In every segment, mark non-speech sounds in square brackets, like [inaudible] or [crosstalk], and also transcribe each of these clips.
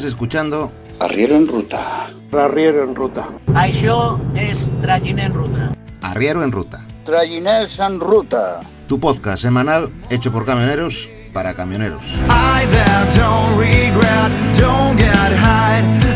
Estás escuchando Arriero en Ruta. Arriero en Ruta. Això és Tragin en Ruta. Arriero en Ruta, Trayinels en Ruta. tu podcast semanal hecho por camioneros para camioneros. I that don't regret, don't get high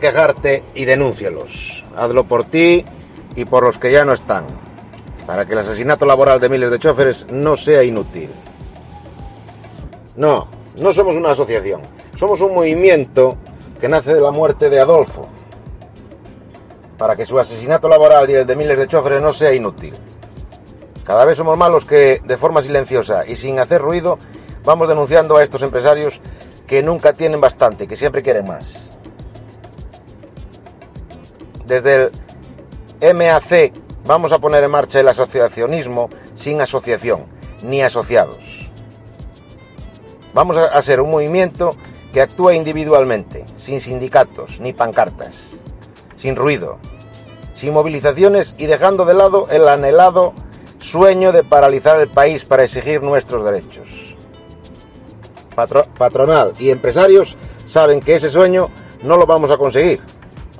quejarte y denúncialos. Hazlo por ti y por los que ya no están, para que el asesinato laboral de miles de choferes no sea inútil. No, no somos una asociación, somos un movimiento que nace de la muerte de Adolfo, para que su asesinato laboral y el de miles de choferes no sea inútil. Cada vez somos más los que, de forma silenciosa y sin hacer ruido, vamos denunciando a estos empresarios que nunca tienen bastante, que siempre quieren más. Desde el MAC vamos a poner en marcha el asociacionismo sin asociación ni asociados. Vamos a ser un movimiento que actúa individualmente, sin sindicatos ni pancartas, sin ruido, sin movilizaciones y dejando de lado el anhelado sueño de paralizar el país para exigir nuestros derechos. Patro- patronal y empresarios saben que ese sueño no lo vamos a conseguir,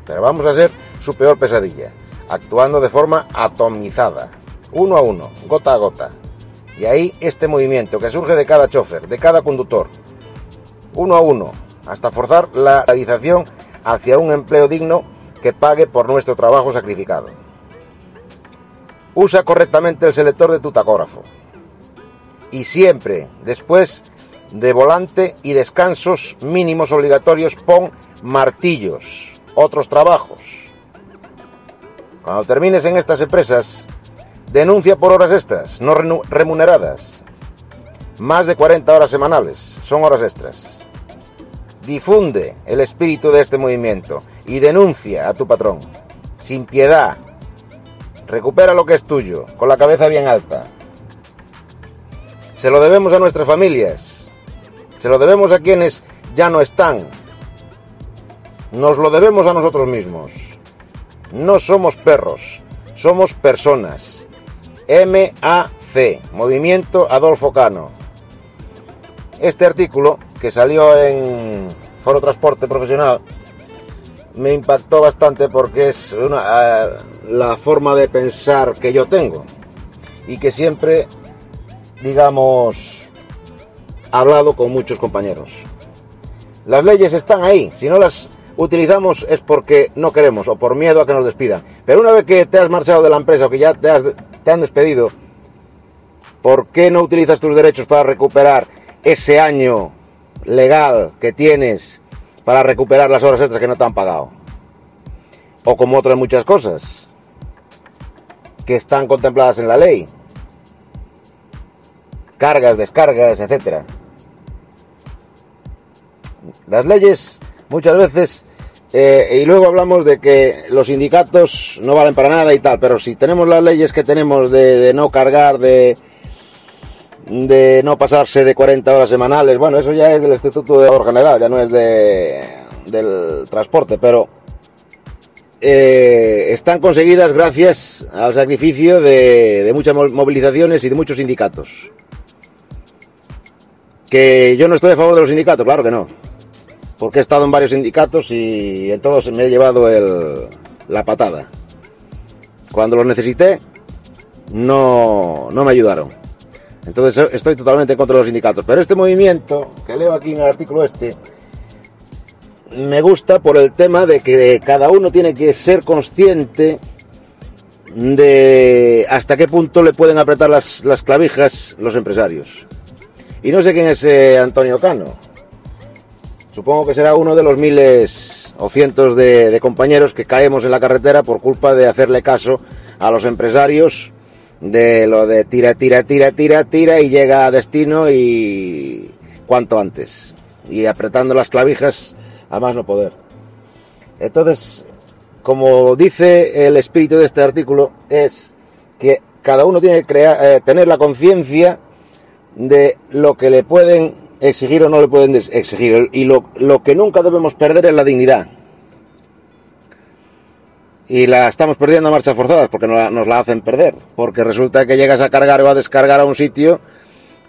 pero vamos a ser su peor pesadilla, actuando de forma atomizada, uno a uno, gota a gota. Y ahí este movimiento que surge de cada chofer, de cada conductor, uno a uno, hasta forzar la realización hacia un empleo digno que pague por nuestro trabajo sacrificado. Usa correctamente el selector de tu tacógrafo. Y siempre, después de volante y descansos mínimos obligatorios, pon martillos, otros trabajos. Cuando termines en estas empresas, denuncia por horas extras, no remuneradas. Más de 40 horas semanales son horas extras. Difunde el espíritu de este movimiento y denuncia a tu patrón. Sin piedad. Recupera lo que es tuyo, con la cabeza bien alta. Se lo debemos a nuestras familias. Se lo debemos a quienes ya no están. Nos lo debemos a nosotros mismos. No somos perros, somos personas. MAC, Movimiento Adolfo Cano. Este artículo, que salió en Foro Transporte Profesional, me impactó bastante porque es una, eh, la forma de pensar que yo tengo y que siempre, digamos, hablado con muchos compañeros. Las leyes están ahí, si no las utilizamos es porque no queremos o por miedo a que nos despidan. Pero una vez que te has marchado de la empresa o que ya te, has- te han despedido, ¿por qué no utilizas tus derechos para recuperar ese año legal que tienes para recuperar las horas extras que no te han pagado? O como otras muchas cosas que están contempladas en la ley. Cargas, descargas, etcétera. Las leyes muchas veces, eh, y luego hablamos de que los sindicatos no valen para nada y tal, pero si tenemos las leyes que tenemos de, no cargar, de, de no pasarse de 40 horas semanales, bueno, eso ya es del Estatuto de Orden General, ya no es de, del transporte, pero eh, están conseguidas gracias al sacrificio de, muchas mo- movilizaciones y de muchos sindicatos. Que yo no estoy a favor de los sindicatos, claro que no. Porque he estado en varios sindicatos y en todos me he llevado la patada. Cuando los necesité, no, no me ayudaron. Entonces eh, estoy totalmente en contra de los sindicatos. Pero este movimiento, que leo aquí en el artículo este, me gusta por el tema de que cada uno tiene que ser consciente de hasta qué punto le pueden apretar las, las clavijas los empresarios. Y no sé quién es eh, Antonio Cano. Supongo que será uno de los miles o cientos de, compañeros que caemos en la carretera por culpa de hacerle caso a los empresarios de lo de tira, tira, tira, tira, tira y llega a destino y cuanto antes. Y apretando las clavijas a más no poder. Entonces, como dice el espíritu de este artículo, es que cada uno tiene que crear, eh, tener la conciencia de lo que le pueden exigir o no le pueden exigir. Y lo, lo que nunca debemos perder es la dignidad. Y la estamos perdiendo a marchas forzadas porque nos la, nos la hacen perder. Porque resulta que llegas a cargar o a descargar a un sitio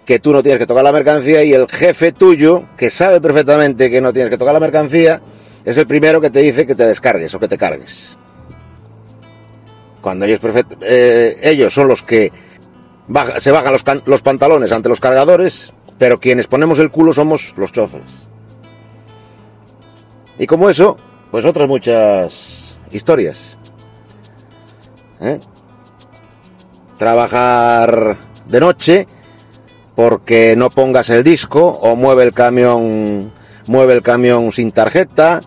que tú no tienes que tocar la mercancía y el jefe tuyo, que sabe perfectamente que no tienes que tocar la mercancía, es el primero que te dice que te descargues o que te cargues. Cuando ellos, perfect- eh, ellos son los que se bajan los, los pantalones ante los cargadores, pero quienes ponemos el culo somos los choferes. Y como eso, pues otras muchas historias. ¿Eh? Trabajar de noche porque no pongas el disco o mueve el camión mueve el camión sin tarjeta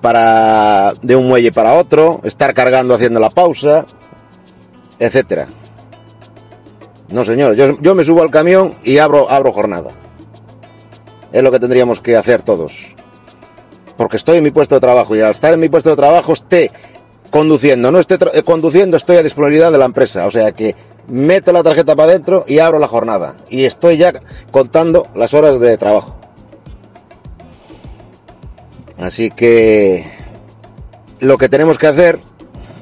para de un muelle para otro, estar cargando haciendo la pausa, etcétera. No, señor, yo, yo me subo al camión y abro, abro jornada. Es lo que tendríamos que hacer todos. Porque estoy en mi puesto de trabajo y al estar en mi puesto de trabajo esté conduciendo. No esté eh, conduciendo, estoy a disponibilidad de la empresa. O sea que meto la tarjeta para adentro y abro la jornada. Y estoy ya contando las horas de trabajo. Así que lo que tenemos que hacer,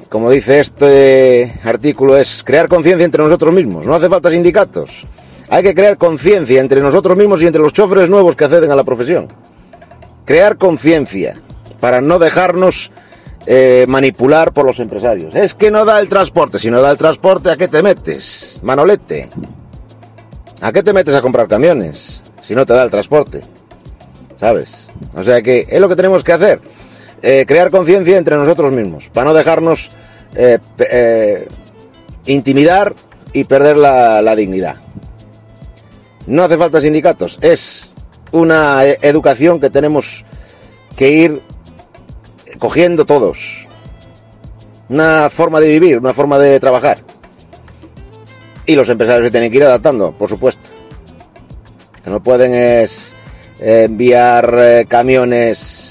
como dice este artículo, es crear conciencia entre nosotros mismos. No hace falta sindicatos. Hay que crear conciencia entre nosotros mismos y entre los choferes nuevos que acceden a la profesión. Crear conciencia para no dejarnos eh, manipular por los empresarios. Es que no da el transporte. Si no da el transporte, ¿a qué te metes? Manolete. ¿A qué te metes a comprar camiones? Si no te da el transporte. ¿Sabes? O sea que es lo que tenemos que hacer. Eh, crear conciencia entre nosotros mismos. Para no dejarnos eh, eh, intimidar y perder la, la dignidad. No hace falta sindicatos. Es una eh, educación que tenemos que ir cogiendo todos. Una forma de vivir, una forma de trabajar. Y los empresarios se tienen que ir adaptando, por supuesto. Que no pueden es eh, enviar camiones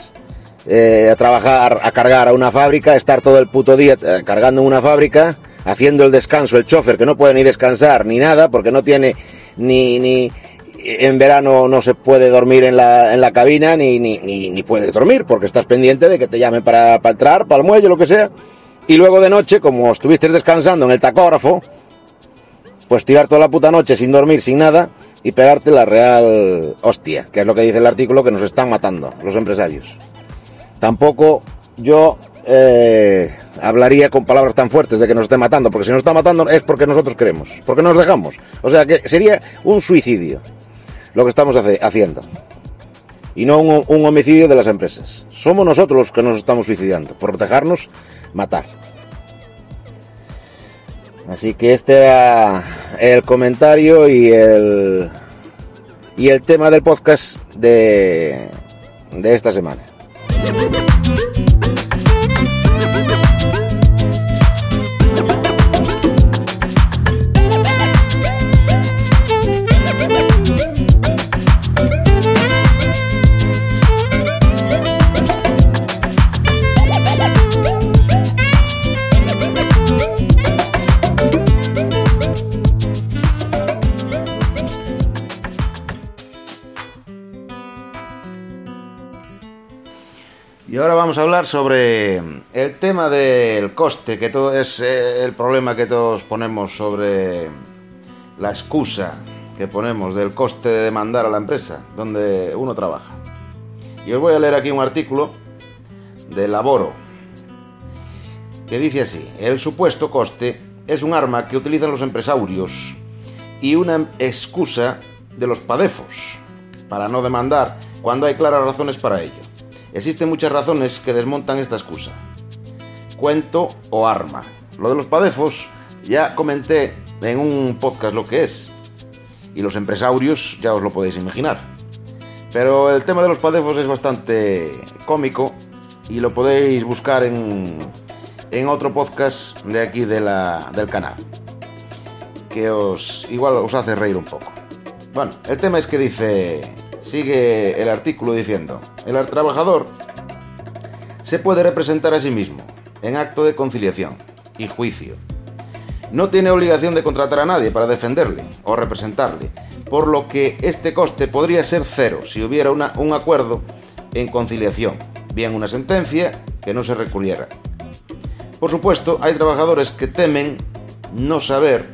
eh, a trabajar, a cargar a una fábrica, estar todo el puto día eh, cargando en una fábrica, haciendo el descanso, el chofer que no puede ni descansar ni nada, porque no tiene ni, ni en verano no se puede dormir en la, en la cabina, ni, ni, ni, ni puedes dormir, porque estás pendiente de que te llamen para, para entrar, para el muelle, lo que sea. Y luego de noche, como estuviste descansando en el tacógrafo, pues tirar toda la puta noche sin dormir, sin nada, y pegarte la real hostia, que es lo que dice el artículo que nos están matando los empresarios. Tampoco yo eh, hablaría con palabras tan fuertes de que nos esté matando, porque si nos está matando es porque nosotros queremos, porque nos dejamos. O sea que sería un suicidio lo que estamos haciendo. Y no un, un homicidio de las empresas. Somos nosotros los que nos estamos suicidando, por dejarnos matar. Así que este era el comentario y el y el tema del podcast de, de esta semana. Thank [laughs] you. Y ahora vamos a hablar sobre el tema del coste, que todo es eh, el problema que todos ponemos sobre la excusa que ponemos del coste de demandar a la empresa donde uno trabaja. Y os voy a leer aquí un artículo de Laboro que dice así, el supuesto coste es un arma que utilizan los empresarios y una excusa de los padefos para no demandar cuando hay claras razones para ello. Existen muchas razones que desmontan esta excusa. Cuento o arma. Lo de los padefos ya comenté en un podcast lo que es. Y los empresarios ya os lo podéis imaginar. Pero el tema de los padefos es bastante cómico y lo podéis buscar en, en otro podcast de aquí del canal. Que os igual os hace reír un poco. Bueno, el tema es que dice, sigue el artículo diciendo, el trabajador se puede representar a sí mismo en acto de conciliación y juicio. No tiene obligación de contratar a nadie para defenderle o representarle, por lo que este coste podría ser cero si hubiera un acuerdo en conciliación, bien una sentencia que no se recurriera. Por supuesto, hay trabajadores que temen no saber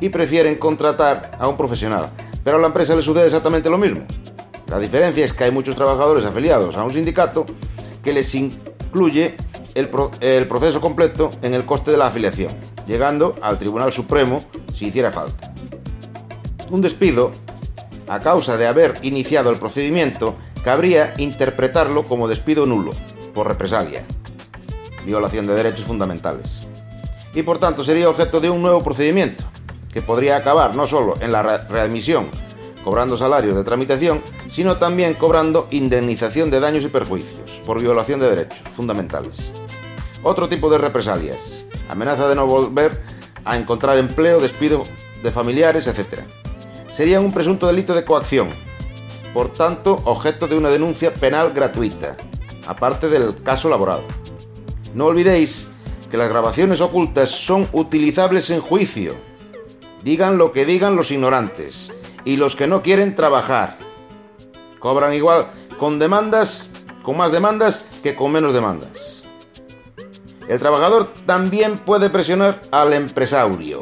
y prefieren contratar a un profesional, pero a la empresa le sucede exactamente lo mismo. La diferencia es que hay muchos trabajadores afiliados a un sindicato que les incluye el, pro- el proceso completo en el coste de la afiliación, llegando al Tribunal Supremo si hiciera falta. Un despido, a causa de haber iniciado el procedimiento, cabría interpretarlo como despido nulo, por represalia, violación de derechos fundamentales. Y por tanto sería objeto de un nuevo procedimiento, que podría acabar no solo en la re- readmisión, cobrando salarios de tramitación, sino también cobrando indemnización de daños y perjuicios por violación de derechos fundamentales. Otro tipo de represalias, amenaza de no volver a encontrar empleo, despido de familiares, etc. Serían un presunto delito de coacción, por tanto objeto de una denuncia penal gratuita, aparte del caso laboral. No olvidéis que las grabaciones ocultas son utilizables en juicio. Digan lo que digan los ignorantes y los que no quieren trabajar. Cobran igual con demandas, con más demandas que con menos demandas. El trabajador también puede presionar al empresario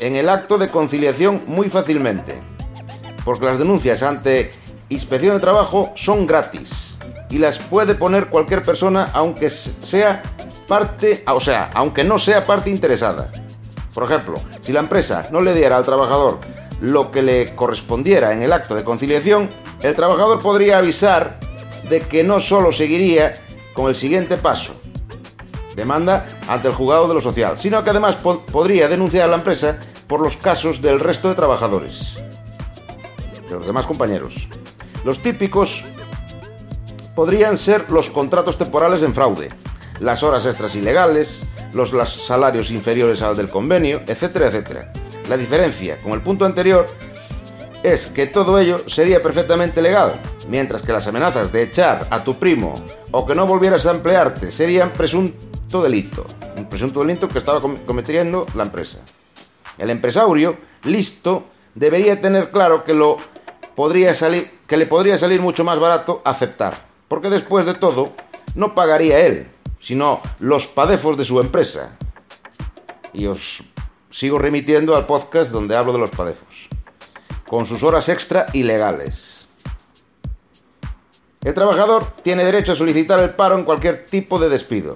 en el acto de conciliación muy fácilmente, porque las denuncias ante inspección de trabajo son gratis y las puede poner cualquier persona aunque sea parte, o sea, aunque no sea parte interesada. Por ejemplo, si la empresa no le diera al trabajador lo que le correspondiera en el acto de conciliación, el trabajador podría avisar de que no solo seguiría con el siguiente paso, demanda ante el juzgado de lo social, sino que además po- podría denunciar a la empresa por los casos del resto de trabajadores, de los demás compañeros. Los típicos podrían ser los contratos temporales en fraude, las horas extras ilegales, los las salarios inferiores al del convenio, etcétera, etcétera. La diferencia con el punto anterior es que todo ello sería perfectamente legal, mientras que las amenazas de echar a tu primo o que no volvieras a emplearte serían presunto delito, un presunto delito que estaba com- cometiendo la empresa. El empresario, listo, debería tener claro que lo podría salir, que le podría salir mucho más barato aceptar, porque después de todo no pagaría él, sino los padefos de su empresa. Y os sigo remitiendo al podcast donde hablo de los padefos, con sus horas extra ilegales. El trabajador tiene derecho a solicitar el paro en cualquier tipo de despido,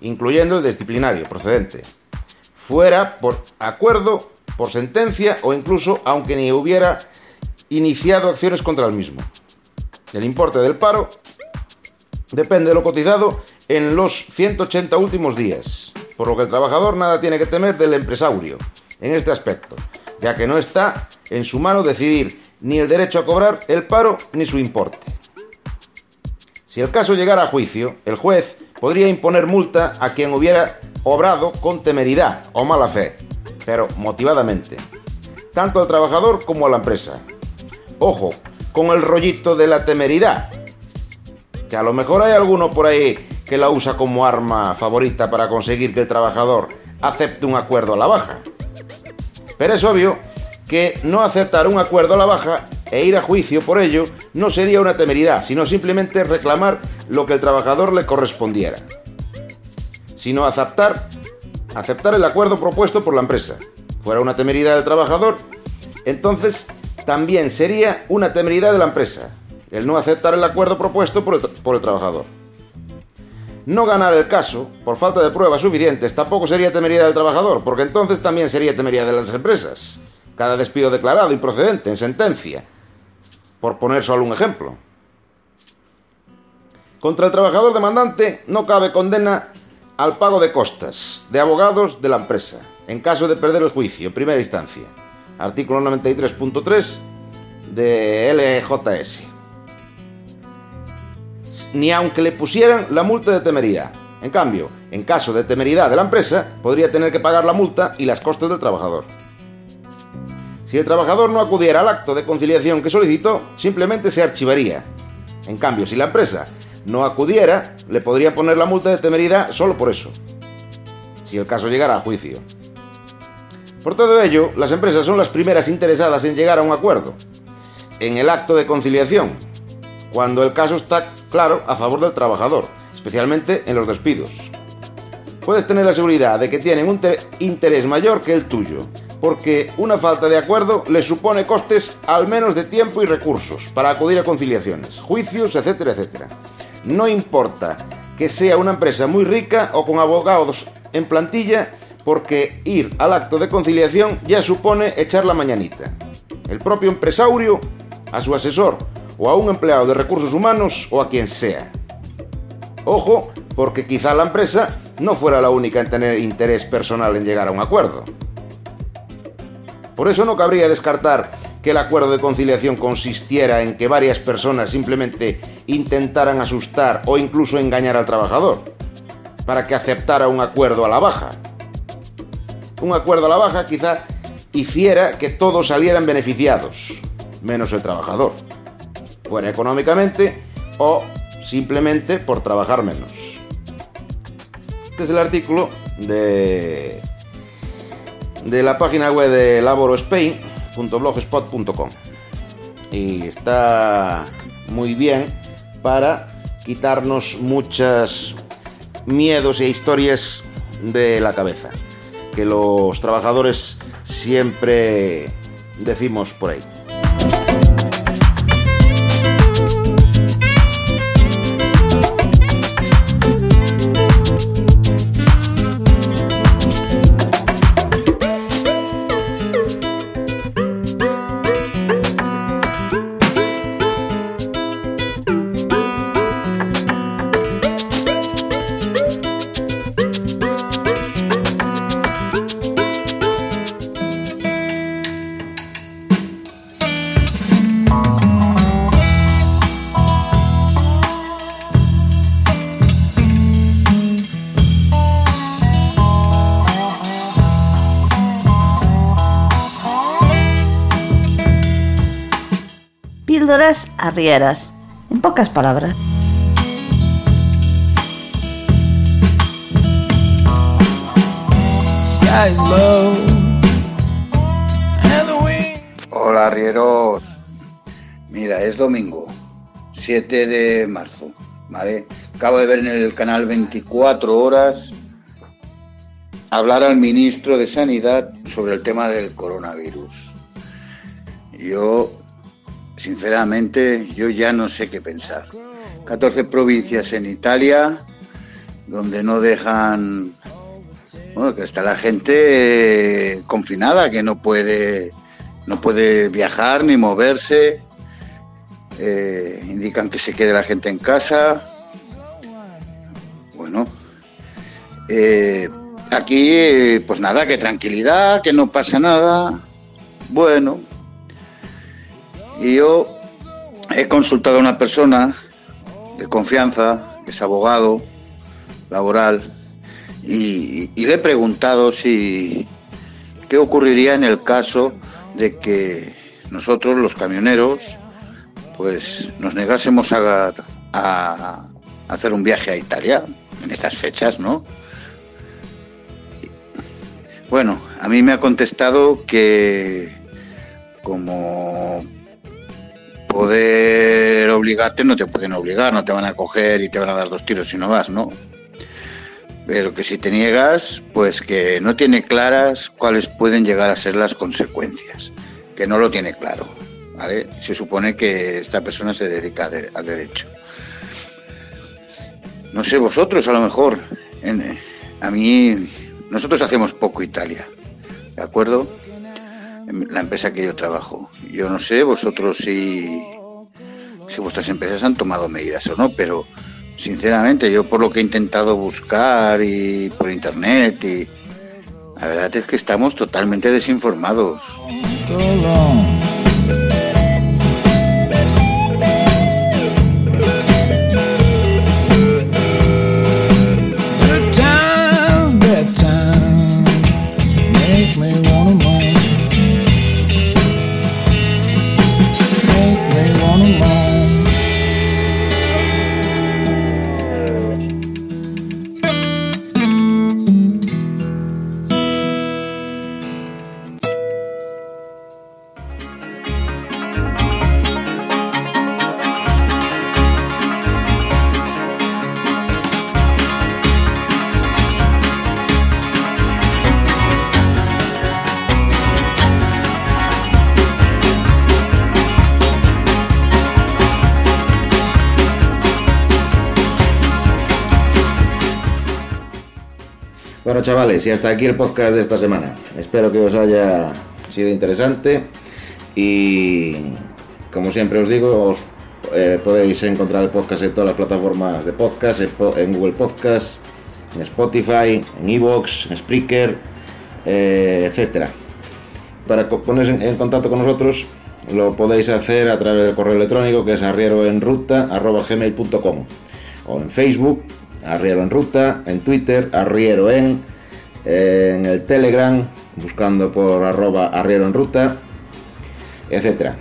incluyendo el disciplinario procedente, fuera por acuerdo, por sentencia o incluso aunque ni hubiera iniciado acciones contra el mismo. El importe del paro depende de lo cotizado en los 180 últimos días, por lo que el trabajador nada tiene que temer del empresario en este aspecto, ya que no está en su mano decidir ni el derecho a cobrar el paro ni su importe. Si el caso llegara a juicio, el juez podría imponer multa a quien hubiera obrado con temeridad o mala fe, pero motivadamente, tanto al trabajador como a la empresa. Ojo, con el rollito de la temeridad, que a lo mejor hay alguno por ahí que la usa como arma favorita para conseguir que el trabajador acepte un acuerdo a la baja. Pero es obvio que no aceptar un acuerdo a la baja e ir a juicio por ello no sería una temeridad, sino simplemente reclamar lo que el trabajador le correspondiera. Sino aceptar, aceptar el acuerdo propuesto por la empresa. Fuera una temeridad del trabajador, entonces también sería una temeridad de la empresa, el no aceptar el acuerdo propuesto por el, por el trabajador. No ganar el caso, por falta de pruebas suficientes, tampoco sería temeridad del trabajador, porque entonces también sería temeridad de las empresas. Cada despido declarado improcedente en sentencia, por poner solo un ejemplo. Contra el trabajador demandante no cabe condena al pago de costas de abogados de la empresa, en caso de perder el juicio en primera instancia. Artículo 93.3 de LJS. Ni aunque le pusieran la multa de temeridad. En cambio, en caso de temeridad de la empresa, podría tener que pagar la multa y las costas del trabajador. Si el trabajador no acudiera al acto de conciliación que solicitó, simplemente se archivaría. En cambio, si la empresa no acudiera, le podría poner la multa de temeridad solo por eso, si el caso llegara a juicio. Por todo ello, las empresas son las primeras interesadas en llegar a un acuerdo, en el acto de conciliación, cuando el caso está claro a favor del trabajador, especialmente en los despidos. Puedes tener la seguridad de que tienen un interés mayor que el tuyo, porque una falta de acuerdo le supone costes al menos de tiempo y recursos para acudir a conciliaciones, juicios, etcétera, etcétera. No importa que sea una empresa muy rica o con abogados en plantilla, porque ir al acto de conciliación ya supone echar la mañanita. El propio empresario, a su asesor o a un empleado de recursos humanos o a quien sea. Ojo, porque quizá la empresa no fuera la única en tener interés personal en llegar a un acuerdo. Por eso no cabría descartar que el acuerdo de conciliación consistiera en que varias personas simplemente intentaran asustar o incluso engañar al trabajador, para que aceptara un acuerdo a la baja. Un acuerdo a la baja quizá hiciera que todos salieran beneficiados, menos el trabajador, fuera económicamente o simplemente por trabajar menos. Este es el artículo de, de la página web de Laboro Spain blogspot.com y está muy bien para quitarnos muchas miedos e historias de la cabeza que los trabajadores siempre decimos por ahí. En pocas palabras. Hola arrieros. Mira, es domingo, 7 de marzo, ¿vale? Acabo de ver en el canal 24 horas hablar al ministro de Sanidad sobre el tema del coronavirus. Yo sinceramente yo ya no sé qué pensar. 14 provincias en Italia donde no dejan, bueno, que está la gente eh, confinada, que no puede, no puede viajar ni moverse. Eh, indican que se quede la gente en casa. Bueno, eh, aquí pues nada, que tranquilidad, que no pasa nada. Bueno, y yo he consultado a una persona de confianza, que es abogado laboral, y, le he preguntado si qué ocurriría en el caso de que nosotros, los camioneros, pues nos negásemos a hacer un viaje a Italia en estas fechas, ¿no? Bueno, a mí me ha contestado que como poder obligarte no te pueden obligar, no te van a coger y te van a dar dos tiros si no vas, ¿no? Pero que si te niegas, pues que no tiene claras cuáles pueden llegar a ser las consecuencias, que no lo tiene claro. ¿vale? Se supone que esta persona se dedica al derecho. No sé, vosotros a lo mejor. A mí, nosotros hacemos poco Italia, ¿de acuerdo? La empresa que yo trabajo. Yo no sé vosotros si, si vuestras empresas han tomado medidas o no, pero sinceramente yo por lo que he intentado buscar y por internet y la verdad es que estamos totalmente desinformados. Bueno, chavales, y hasta aquí el podcast de esta semana. Espero que os haya sido interesante y, como siempre os digo, os, eh, podéis encontrar el podcast en todas las plataformas de podcast, en, Google Podcast, en Spotify, en Evox, en Spreaker, eh, etcétera. Para en, en contacto con nosotros lo podéis hacer a través del correo electrónico que es arrieroenruta.gmail.com o en Facebook, Arriero en Ruta, en Twitter, Arriero en, eh, en el Telegram, buscando por arroba Arriero en Ruta, etcétera.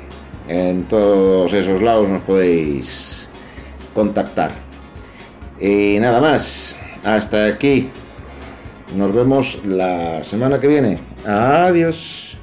En todos esos lados nos podéis contactar. Y nada más, hasta aquí. Nos vemos la semana que viene. Adiós.